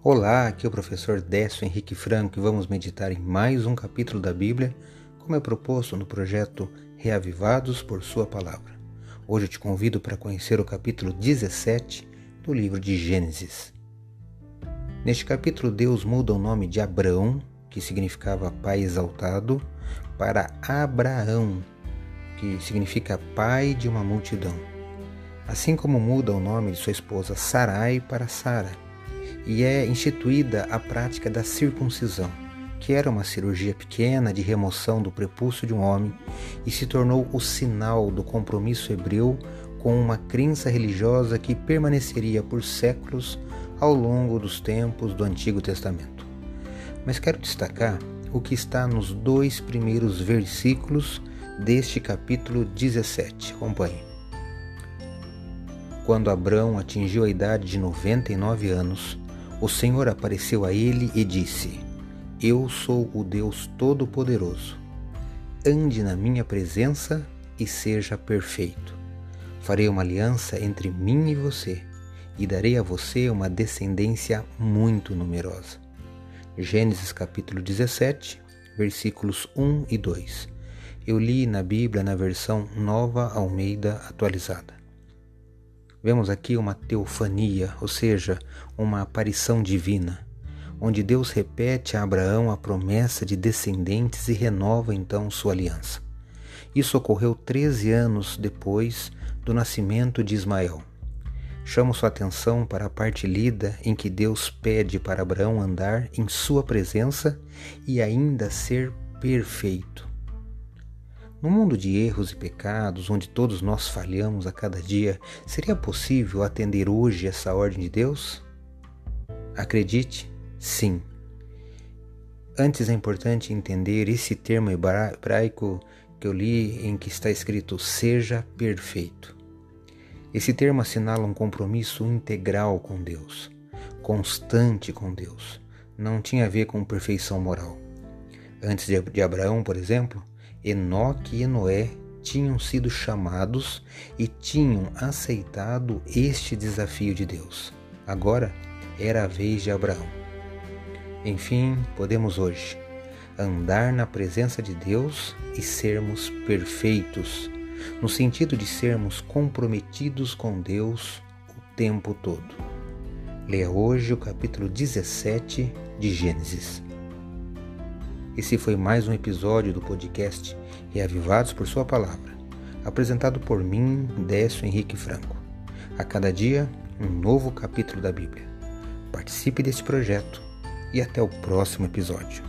Olá, aqui é o professor Décio Henrique Franco e vamos meditar em mais um capítulo da Bíblia, como é proposto no projeto Reavivados por Sua Palavra. Hoje eu te convido para conhecer o capítulo 17 do livro de Gênesis. Neste capítulo, Deus muda o nome de Abraão, que significava pai exaltado, para Abraão, que significa pai de uma multidão. Assim como muda o nome de sua esposa Sarai para Sara, e é instituída a prática da circuncisão, que era uma cirurgia pequena de remoção do prepúcio de um homem e se tornou o sinal do compromisso hebreu com uma crença religiosa que permaneceria por séculos ao longo dos tempos do Antigo Testamento. Mas quero destacar o que está nos dois primeiros versículos deste capítulo 17. Acompanhe. Quando Abrão atingiu a idade de 99 anos, o Senhor apareceu a ele e disse: Eu sou o Deus Todo-Poderoso. Ande na minha presença e seja perfeito. Farei uma aliança entre mim e você, e darei a você uma descendência muito numerosa. Gênesis capítulo 17, versículos 1 e 2. Eu li na Bíblia na versão Nova Almeida atualizada. Vemos aqui uma teofania, ou seja, uma aparição divina, onde Deus repete a Abraão a promessa de descendentes e renova então sua aliança. Isso ocorreu 13 anos depois do nascimento de Ismael. Chamo sua atenção para a parte lida em que Deus pede para Abraão andar em sua presença e ainda ser perfeito. No mundo de erros e pecados, onde todos nós falhamos a cada dia, seria possível atender hoje essa ordem de Deus? Acredite, sim. Antes é importante entender esse termo hebraico que eu li em que está escrito seja perfeito. Esse termo assinala um compromisso integral com Deus, constante com Deus. Não tinha a ver com perfeição moral. Antes de Abraão, por exemplo, Enoque e Noé tinham sido chamados e tinham aceitado este desafio de Deus. Agora era a vez de Abraão. Enfim, podemos hoje andar na presença de Deus e sermos perfeitos, no sentido de sermos comprometidos com Deus o tempo todo. Leia hoje o capítulo 17 de Gênesis. Esse foi mais um episódio do podcast Reavivados por Sua Palavra, apresentado por mim, Décio Henrique Franco. A cada dia, um novo capítulo da Bíblia. Participe desse projeto e até o próximo episódio.